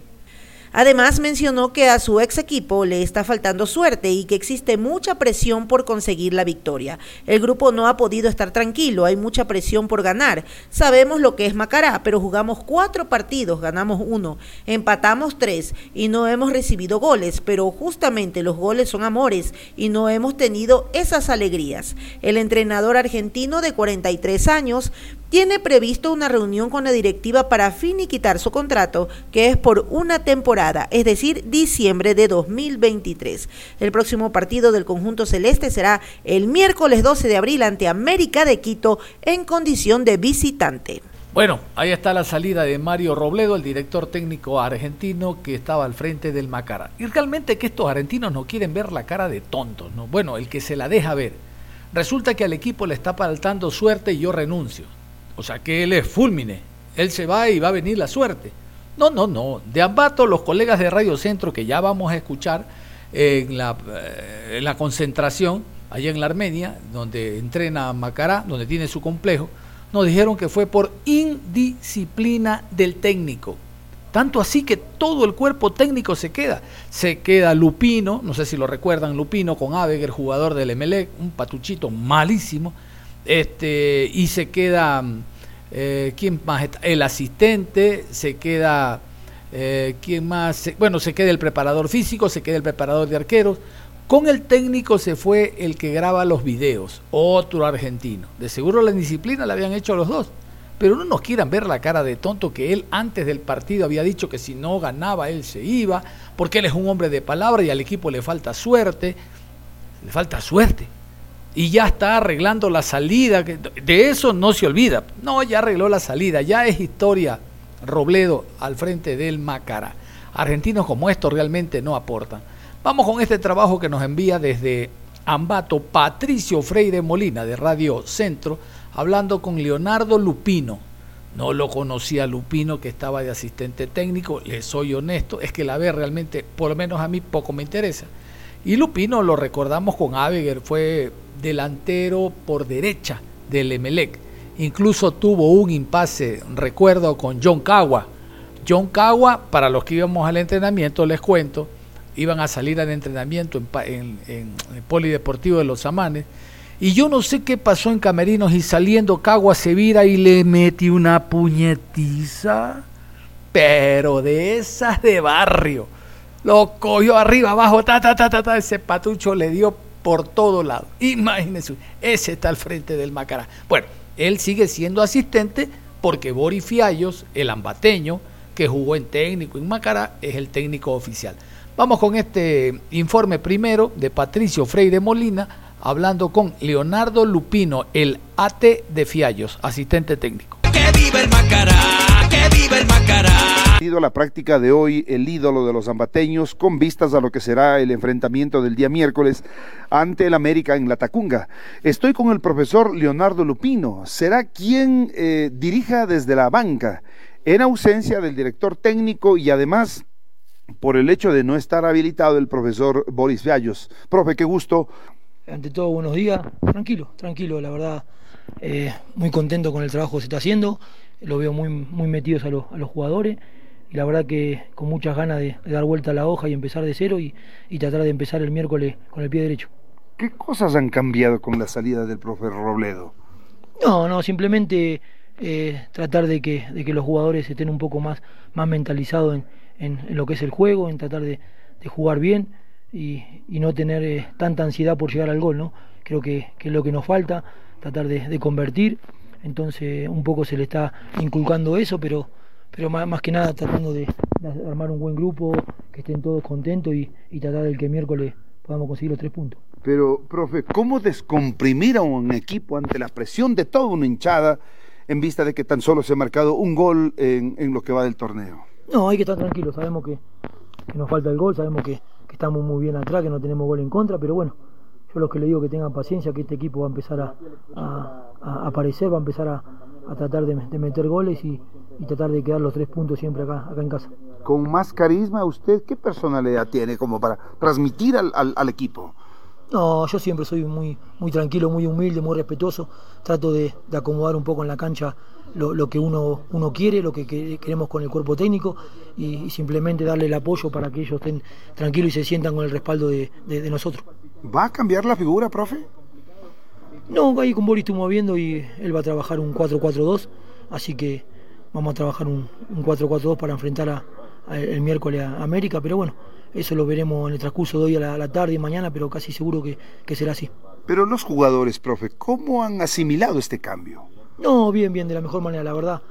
Además mencionó que a su ex equipo le está faltando suerte y que existe mucha presión por conseguir la victoria. El grupo no ha podido estar tranquilo, hay mucha presión por ganar. Sabemos lo que es Macará, pero jugamos cuatro partidos, ganamos uno, empatamos tres y no hemos recibido goles, pero justamente los goles son amores y no hemos tenido esas alegrías. El entrenador argentino de 43 años tiene previsto una reunión con la directiva para finiquitar su contrato, que es por una temporada, es decir, diciembre de 2023. El próximo partido del conjunto celeste será el miércoles 12 de abril ante América de Quito en condición de visitante. Bueno, ahí está la salida de Mario Robledo, el director técnico argentino que estaba al frente del Macara. Y realmente que estos argentinos no quieren ver la cara de tontos, ¿no? Bueno, el que se la deja ver. Resulta que al equipo le está faltando suerte y yo renuncio. O sea que él es fulmine. Él se va y va a venir la suerte. No, no, no. De Ambato, los colegas de Radio Centro, que ya vamos a escuchar en la, eh, en la concentración, allá en la Armenia, donde entrena Macará, donde tiene su complejo, nos dijeron que fue por indisciplina del técnico. Tanto así que todo el cuerpo técnico se queda. Se queda Lupino, no sé si lo recuerdan, Lupino con Abeger, jugador del Emelec, un patuchito malísimo. Este, y se queda, eh, ¿quién más? El asistente, se queda, eh, ¿quién más? bueno, se queda el preparador físico, se queda el preparador de arqueros. Con el técnico se fue el que graba los videos, otro argentino. De seguro la disciplina la habían hecho los dos. Pero no nos quieran ver la cara de tonto que él antes del partido había dicho que si no ganaba él se iba, porque él es un hombre de palabra y al equipo le falta suerte. Le falta suerte y ya está arreglando la salida. De eso no se olvida. No, ya arregló la salida, ya es historia Robledo al frente del Macará. Argentinos como estos realmente no aportan. Vamos con este trabajo que nos envía desde Ambato Patricio Freire Molina de Radio Centro, hablando con Leonardo Lupino. No lo conocía Lupino que estaba de asistente técnico, le soy honesto, es que la ve realmente, por lo menos a mí, poco me interesa. Y Lupino lo recordamos con Abeger, fue delantero por derecha del Emelec. Incluso tuvo un impasse, recuerdo, con John Cagua. John Cagua, para los que íbamos al entrenamiento, les cuento, iban a salir al entrenamiento en, el Polideportivo de los Amanes. Y yo no sé qué pasó en Camerinos y saliendo Cagua se vira y le metí una puñetiza, pero de esas de barrio. Lo cogió arriba, abajo, ta, ta, ta, ta, ta, ese patucho le dio por todo lado. Imagínense, ese está al frente del Macará. Bueno, él sigue siendo asistente porque Boris Fiallos, el ambateño, que jugó en técnico en Macará, es el técnico oficial. Vamos con este informe primero de Patricio Freire Molina, hablando con Leonardo Lupino, el AT de Fiallos, asistente técnico. ¡Que viva el Macará! la práctica de hoy el ídolo de los zambateños con vistas a lo que será el enfrentamiento del día miércoles ante el América en La Tacunga. Estoy con el profesor Leonardo Lupino. Será quien eh, dirija desde la banca en ausencia del director técnico y además por el hecho de no estar habilitado el profesor Boris Viallos. Profe, qué gusto. Ante todo, buenos días. Tranquilo, tranquilo, la verdad. Eh, muy contento con el trabajo que se está haciendo. Lo veo muy, muy metidos a, a los jugadores y la verdad que con muchas ganas de, dar vuelta a la hoja y empezar de cero y, tratar de empezar el miércoles con el pie derecho. ¿Qué cosas han cambiado con la salida del profe Robledo? No, no, simplemente eh, tratar de que, de que los jugadores estén un poco más, más mentalizados en, en, lo que es el juego, en tratar de, jugar bien y, no tener eh, tanta ansiedad por llegar al gol, ¿no? Creo que, que es lo que nos falta, tratar de, de convertir, entonces un poco se le está inculcando eso, pero pero más, que nada tratando de, armar un buen grupo, que estén todos contentos y, tratar de que miércoles podamos conseguir los tres puntos. Pero, profe, ¿cómo descomprimir a un equipo ante la presión de toda una hinchada en vista de que tan solo se ha marcado un gol en, lo que va del torneo? No, hay que estar tranquilos, sabemos que, nos falta el gol, sabemos que, estamos muy bien atrás, que no tenemos gol en contra, pero bueno, yo lo que le digo que tengan paciencia, que este equipo va a empezar a, a aparecer, va a empezar a, a tratar de, meter goles y, tratar de quedar los tres puntos siempre acá, acá en casa. Con más carisma, ¿usted qué personalidad tiene como para transmitir al, al, equipo? No, yo siempre soy muy, muy tranquilo, muy humilde, muy respetuoso. Trato de, de acomodar un poco en la cancha lo, lo que uno, uno quiere, lo que, que queremos con el cuerpo técnico y, y simplemente darle el apoyo para que ellos estén tranquilos y se sientan con el respaldo de, de- de nosotros. ¿Va a cambiar la figura, profe? No, ahí con Boris estuvimos viendo y él va a trabajar un 4-4-2, así que vamos a trabajar un, un 4-4-2 para enfrentar a, a el miércoles a América, pero bueno, eso lo veremos en el transcurso de hoy a la, a la tarde y mañana, pero casi seguro que, que será así. Pero los jugadores, profe, ¿cómo han asimilado este cambio? No, bien, bien, de la mejor manera, la verdad.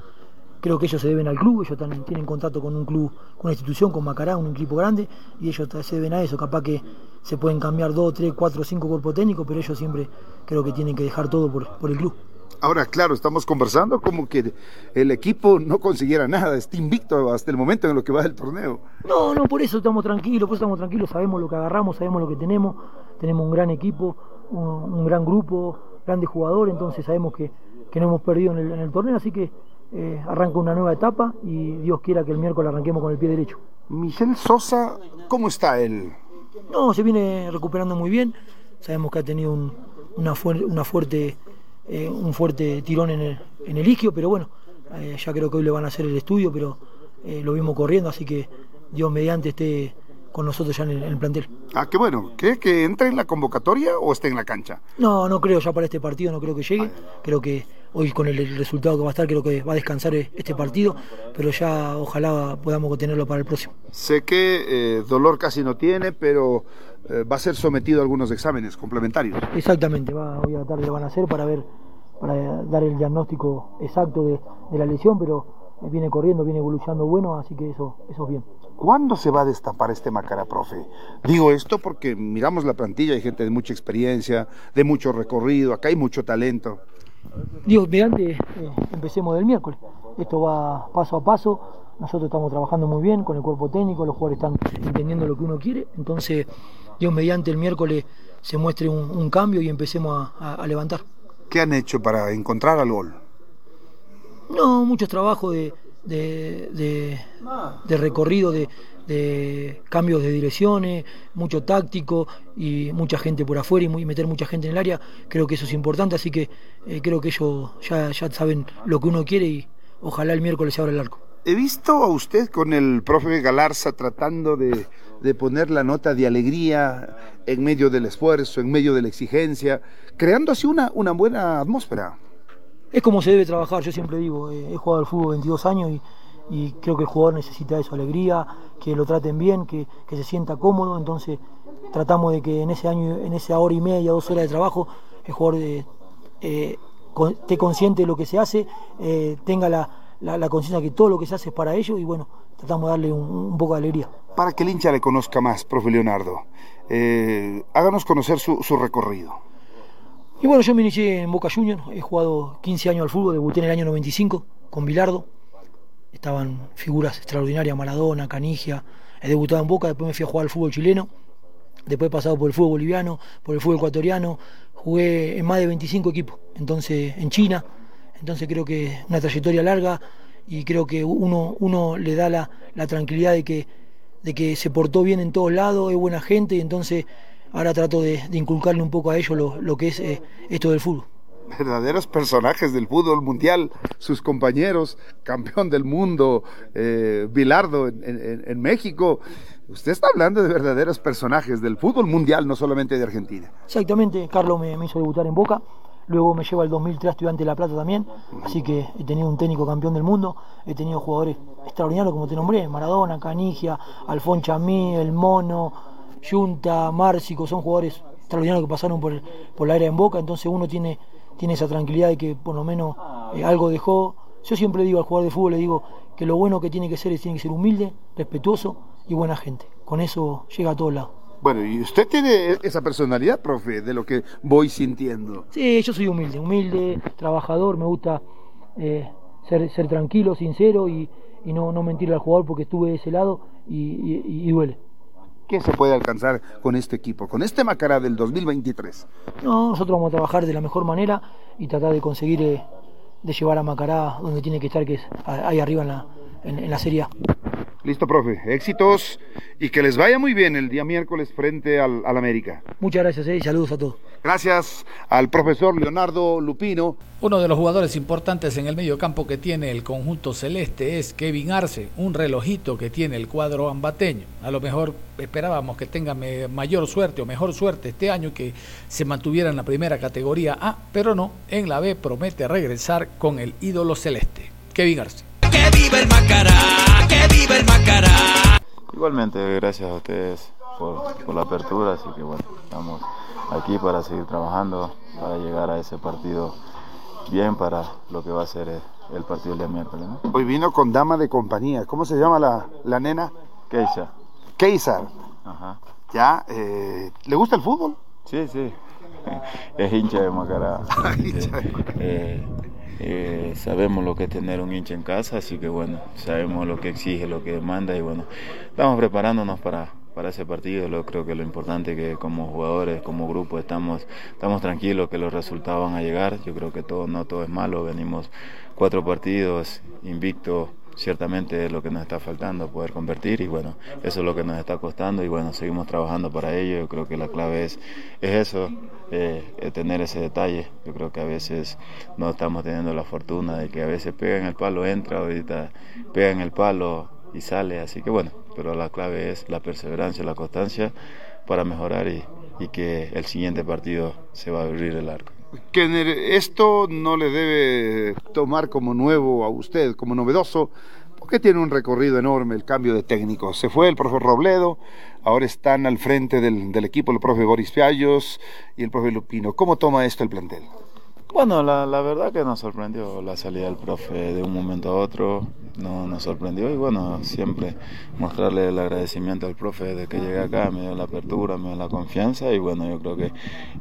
Creo que ellos se deben al club, ellos tienen contacto con un club, con una institución, con Macará, un equipo grande, y ellos se deben a eso. Capaz que se pueden cambiar dos, tres, cuatro, cinco cuerpos técnicos, pero ellos siempre creo que tienen que dejar todo por, por el club. Ahora, claro, estamos conversando como que el equipo no consiguiera nada, está invicto hasta el momento en lo que va del torneo. No, no, por eso estamos tranquilos, por eso estamos tranquilos, sabemos lo que agarramos, sabemos lo que tenemos, tenemos un gran equipo, un, un gran grupo, grandes jugadores, entonces sabemos que, que no hemos perdido en el, en el torneo, así que eh, arranca una nueva etapa y Dios quiera que el miércoles arranquemos con el pie derecho. Michel Sosa, ¿cómo está él? No, se viene recuperando muy bien, sabemos que ha tenido un, una, fuer- una fuerte, eh, un fuerte tirón en el, en el isquio, pero bueno, eh, ya creo que hoy le van a hacer el estudio, pero eh, lo vimos corriendo, así que Dios mediante esté con nosotros ya en el, en el plantel. Ah, qué bueno. ¿Cree que entre en la convocatoria o esté en la cancha? No, no creo ya para este partido, no creo que llegue. Creo que hoy con el, resultado que va a estar, creo que va a descansar este partido, pero ya ojalá podamos tenerlo para el próximo. Sé que eh, dolor casi no tiene, pero eh, va a ser sometido a algunos exámenes complementarios. Exactamente, va, hoy a la tarde lo van a hacer para ver, para dar el diagnóstico exacto de, de la lesión, pero viene corriendo, viene evolucionando bueno, así que eso, eso es bien. ¿Cuándo se va a destapar este Macara, profe? Digo esto porque miramos la plantilla, hay gente de mucha experiencia, de mucho recorrido, acá hay mucho talento. Dios, mediante, eh, empecemos del miércoles. Esto va paso a paso. Nosotros estamos trabajando muy bien con el cuerpo técnico, los jugadores están entendiendo lo que uno quiere. Entonces, Dios, mediante el miércoles se muestre un, un cambio y empecemos a, a- a levantar. ¿Qué han hecho para encontrar al gol? No, muchos trabajos de, de, de- recorrido, de, cambios de direcciones, mucho táctico y mucha gente por afuera y meter mucha gente en el área. Creo que eso es importante, así que eh, creo que ellos ya, ya saben lo que uno quiere y ojalá el miércoles se abra el arco. He visto a usted con el profe Galarza tratando de, de poner la nota de alegría en medio del esfuerzo, en medio de la exigencia, creando así una, una buena atmósfera. Es como se debe trabajar, yo siempre digo, eh, he jugado al fútbol 22 años y, y creo que el jugador necesita eso, alegría, que lo traten bien, que, que se sienta cómodo, entonces tratamos de que en ese año, en esa hora y media, dos horas de trabajo, el jugador eh, eh, esté consciente de lo que se hace, tenga la, la, la conciencia que todo lo que se hace es para ellos y bueno, tratamos de darle un, un poco de alegría. Para que el hincha le conozca más, profe Leonardo, eh, háganos conocer su, su recorrido. Y bueno, yo me inicié en Boca Juniors, he jugado 15 años al fútbol, debuté en el año 95 con Bilardo, estaban figuras extraordinarias, Maradona, Canigia, he debutado en Boca, después me fui a jugar al fútbol chileno, después he pasado por el fútbol boliviano, por el fútbol ecuatoriano, jugué en más de 25 equipos, entonces en China, entonces creo que una trayectoria larga y creo que uno, uno le da la, la tranquilidad de que, de que se portó bien en todos lados, es buena gente y entonces ahora trato de, de inculcarle un poco a ellos lo, lo que es eh, esto del fútbol. Verdaderos personajes del fútbol mundial, sus compañeros, campeón del mundo, eh, Bilardo en, en- en México. Usted está hablando de verdaderos personajes del fútbol mundial, no solamente de Argentina. Exactamente, Carlos me, me hizo debutar en Boca, luego me lleva al 2003 a Estudiante de La Plata también, así que he tenido un técnico campeón del mundo, he tenido jugadores extraordinarios como te nombré, Maradona, Canigia, Alfón Chamí, El Mono, Junta, Márcico, son jugadores extraordinarios que pasaron por, el- por la era en Boca, entonces uno tiene, tiene esa tranquilidad de que por lo menos eh, algo dejó. Yo siempre digo al jugador de fútbol, le digo que lo bueno que tiene que ser es tiene que ser humilde, respetuoso y buena gente. Con eso llega a todos lados. Bueno, y usted tiene esa personalidad, profe, de lo que voy sintiendo. Sí, yo soy humilde, humilde, trabajador, me gusta eh, ser, ser tranquilo, sincero y, y no, no mentirle al jugador porque estuve de ese lado y, y- y duele. ¿Qué se puede alcanzar con este equipo, con este Macará del 2023? No, nosotros vamos a trabajar de la mejor manera y tratar de conseguir eh, de llevar a Macará donde tiene que estar, que es ahí arriba en la, en, en la Serie A. Listo, profe. Éxitos y que les vaya muy bien el día miércoles frente al, al América. Muchas gracias eh, y saludos a todos. Gracias al profesor Leonardo Lupino. Uno de los jugadores importantes en el medio campo que tiene el conjunto celeste es Kevin Arce, un relojito que tiene el cuadro ambateño. A lo mejor esperábamos que tenga mayor suerte o mejor suerte este año que se mantuviera en la primera categoría A, pero no, en la B promete regresar con el ídolo celeste. Kevin Arce. Que viva el Macará, que viva el Macará. Igualmente, gracias a ustedes por, por la apertura, así que bueno, estamos aquí para seguir trabajando, para llegar a ese partido bien para lo que va a ser el, el partido del día miércoles. ¿no? Hoy vino con dama de compañía. ¿Cómo se llama la, la nena? Keisha. Keisar. Ajá. ¿Ya? eh, ¿Le gusta el fútbol? Sí, sí. Es hincha de Macará. así que, eh, eh, sabemos lo que es tener un hincha en casa, así que bueno, sabemos lo que exige, lo que demanda y bueno, estamos preparándonos para, para ese partido. Yo creo que lo importante es que como jugadores, como grupo, estamos, estamos tranquilos que los resultados van a llegar. Yo creo que todo, no todo es malo. Venimos cuatro partidos invicto. Ciertamente es lo que nos está faltando, poder convertir y bueno, eso es lo que nos está costando y bueno, seguimos trabajando para ello. Yo creo que la clave es, es eso, eh, tener ese detalle. Yo creo que a veces no estamos teniendo la fortuna de que a veces pega en el palo, entra, ahorita pega en el palo y sale, así que bueno, pero la clave es la perseverancia, la constancia para mejorar y, y que el siguiente partido se va a abrir el arco. Kenner, esto no le debe tomar como nuevo a usted, como novedoso, porque tiene un recorrido enorme el cambio de técnico. Se fue el profe Robledo, ahora están al frente del, del equipo el profe Boris Fiallos y el profe Lupino. ¿Cómo toma esto el plantel? Bueno, la, la verdad que nos sorprendió la salida del profe de un momento a otro, no, nos sorprendió y bueno, siempre mostrarle el agradecimiento al profe de que llegué acá, me dio la apertura, me dio la confianza y bueno, yo creo que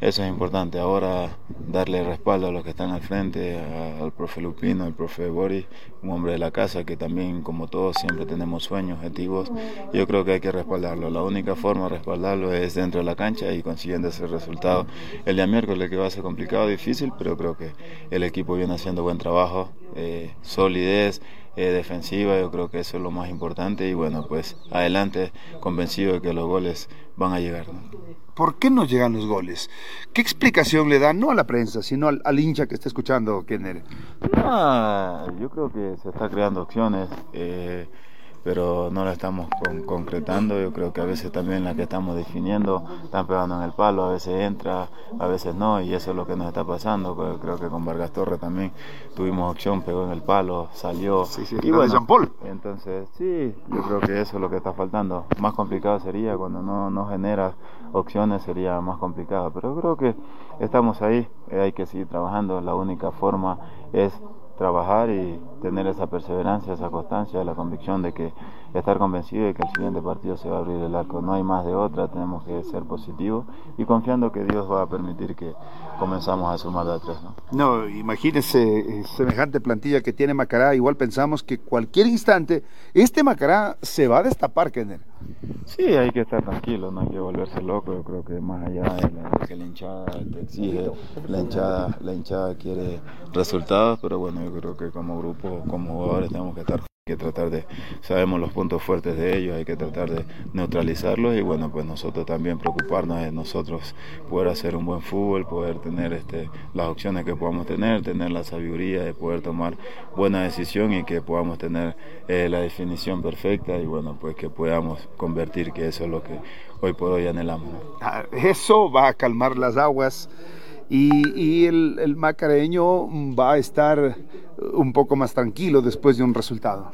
eso es importante. Ahora darle respaldo a los que están al frente, al profe Lupino, al profe Boris, un hombre de la casa que también como todos siempre tenemos sueños, objetivos, yo creo que hay que respaldarlo. La única forma de respaldarlo es dentro de la cancha y consiguiendo ese resultado. El día miércoles que va a ser complicado, difícil, pero creo que el equipo viene haciendo buen trabajo, eh, solidez eh, defensiva, yo creo que eso es lo más importante y bueno, pues adelante, convencido de que los goles van a llegar. ¿no? ¿Por qué no llegan los goles? ¿Qué explicación le da, no a la prensa, sino al, al hincha que está escuchando, Kenner? Ah, yo creo que se está creando opciones, eh, pero no la estamos con- concretando. Yo creo que a veces también la que estamos definiendo están pegando en el palo, a veces entra, a veces no, y eso es lo que nos está pasando. Creo- Creo que con Vargas Torres también tuvimos opción, pegó en el palo, salió. la de Jean Paul. Entonces, sí, yo creo que eso es lo que está faltando. Más complicado sería cuando no, no generas opciones, sería más complicado. Pero creo que estamos ahí, eh, hay que seguir trabajando. La única forma es trabajar y tener esa perseverancia, esa constancia, la convicción de que estar convencido de que el siguiente partido se va a abrir el arco. No hay más de otra, tenemos que ser positivos y confiando que Dios va a permitir que comenzamos a sumar de a tres. ¿no? No, imagínese eh, semejante plantilla que tiene Macará. Igual pensamos que cualquier instante este Macará se va a destapar, Kenner. Sí, hay que estar tranquilo, no hay que volverse loco. Yo creo que más allá de, la- de que la hinchada te exige, la hinchada, la hinchada quiere resultados, pero bueno, yo creo que como grupo, como jugadores tenemos que estar que tratar de, sabemos los puntos fuertes de ellos, hay que tratar de neutralizarlos y bueno, pues nosotros también preocuparnos de nosotros poder hacer un buen fútbol, poder tener este, las opciones que podamos tener, tener la sabiduría de poder tomar buena decisión y que podamos tener eh, la definición perfecta y bueno, pues que podamos convertir, que eso es lo que hoy por hoy anhelamos. Ah, Eso va a calmar las aguas y, y el, el macareño va a estar un poco más tranquilo después de un resultado.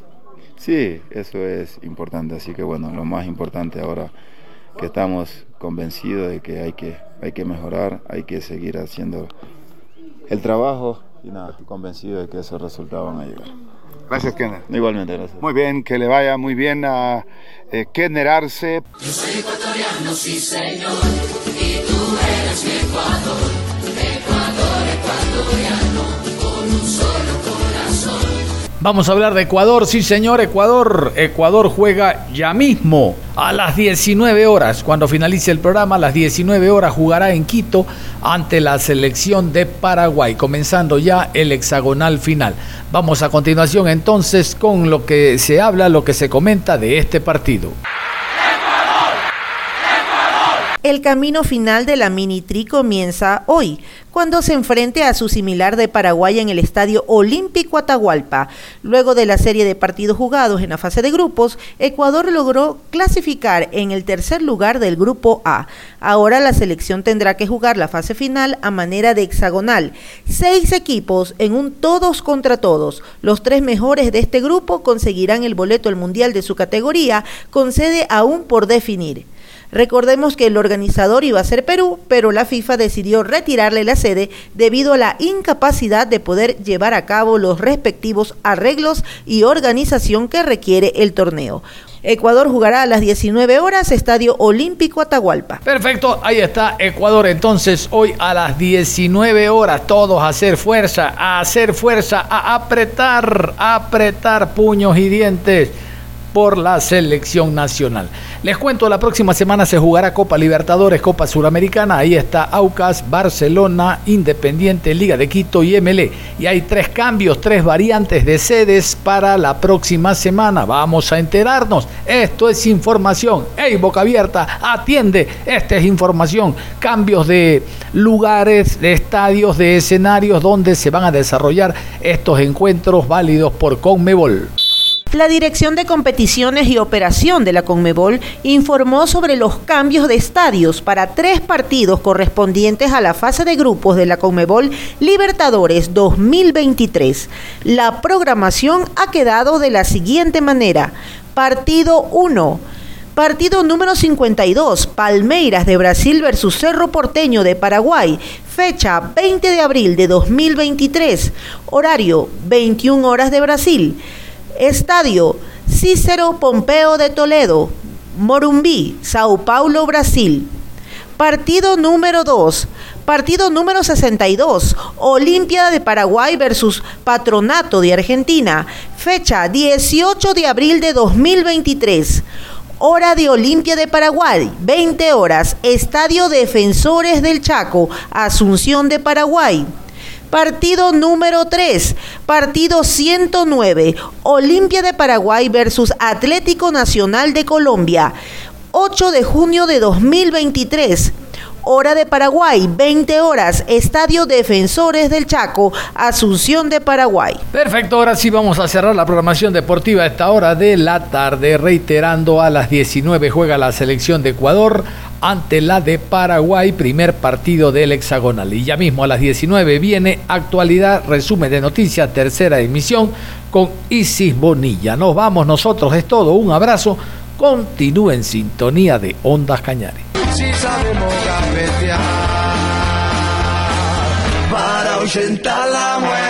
Sí, eso es importante, así que bueno, lo más importante ahora que estamos convencidos de que hay que, hay que mejorar, hay que seguir haciendo el trabajo y nada, convencido de que esos resultados van a llegar. Gracias, Kenner. Igualmente, gracias. Muy bien, que le vaya muy bien a eh, Kenner Arce. Yo soy ecuatoriano, sí señor, y tú eres mi Ecuador, Vamos a hablar de Ecuador, sí señor, Ecuador. Ecuador juega ya mismo a las 19 horas. Cuando finalice el programa, a las 19 horas jugará en Quito ante la selección de Paraguay, comenzando ya el hexagonal final. Vamos a continuación entonces con lo que se habla, lo que se comenta de este partido. El camino final de la Mini Tri comienza hoy, cuando se enfrente a su similar de Paraguay en el Estadio Olímpico Atahualpa. Luego de la serie de partidos jugados en la fase de grupos, Ecuador logró clasificar en el tercer lugar del Grupo A. Ahora la selección tendrá que jugar la fase final a manera de hexagonal. Seis equipos en un todos contra todos. Los tres mejores de este grupo conseguirán el boleto al Mundial de su categoría, con sede aún por definir. Recordemos que el organizador iba a ser Perú, pero la FIFA decidió retirarle la sede debido a la incapacidad de poder llevar a cabo los respectivos arreglos y organización que requiere el torneo. Ecuador jugará a las 19 horas, Estadio Olímpico Atahualpa. Perfecto, ahí está Ecuador entonces hoy a las 19 horas, todos a hacer fuerza, a hacer fuerza, a apretar, apretar puños y dientes por la selección nacional. Les cuento, la próxima semana se jugará Copa Libertadores, Copa Suramericana. Ahí está Aucas, Barcelona, Independiente, Liga de Quito y MLE. Y hay tres cambios, tres variantes de sedes para la próxima semana. Vamos a enterarnos. Esto es información. ¡Ey, boca abierta! Atiende. Esta es información. Cambios de lugares, de estadios, de escenarios donde se van a desarrollar estos encuentros válidos por Conmebol. La Dirección de Competiciones y Operación de la Conmebol informó sobre los cambios de estadios para tres partidos correspondientes a la fase de grupos de la Conmebol Libertadores 2023. La programación ha quedado de la siguiente manera. Partido 1. Partido número 52, Palmeiras de Brasil versus Cerro Porteño de Paraguay. Fecha 20 de abril de 2023. Horario 21 horas de Brasil. Estadio Cícero Pompeo de Toledo, Morumbí, Sao Paulo, Brasil. Partido número 2. Partido número 62. Olimpia de Paraguay versus Patronato de Argentina. Fecha 18 de abril de 2023. Hora de Olimpia de Paraguay, 20 horas. Estadio Defensores del Chaco, Asunción de Paraguay. Partido número 3, partido 109, Olimpia de Paraguay versus Atlético Nacional de Colombia, 8 de junio de 2023. Hora de Paraguay, 20 horas, Estadio Defensores del Chaco, Asunción de Paraguay. Perfecto, ahora sí vamos a cerrar la programación deportiva a esta hora de la tarde, reiterando a las 19 juega la selección de Ecuador ante la de Paraguay, primer partido del hexagonal. Y ya mismo a las 19 viene actualidad, resumen de noticias, tercera emisión con Isis Bonilla. Nos vamos nosotros, es todo, un abrazo, continúe en sintonía de Ondas Cañares. Ahuyentar la muerte.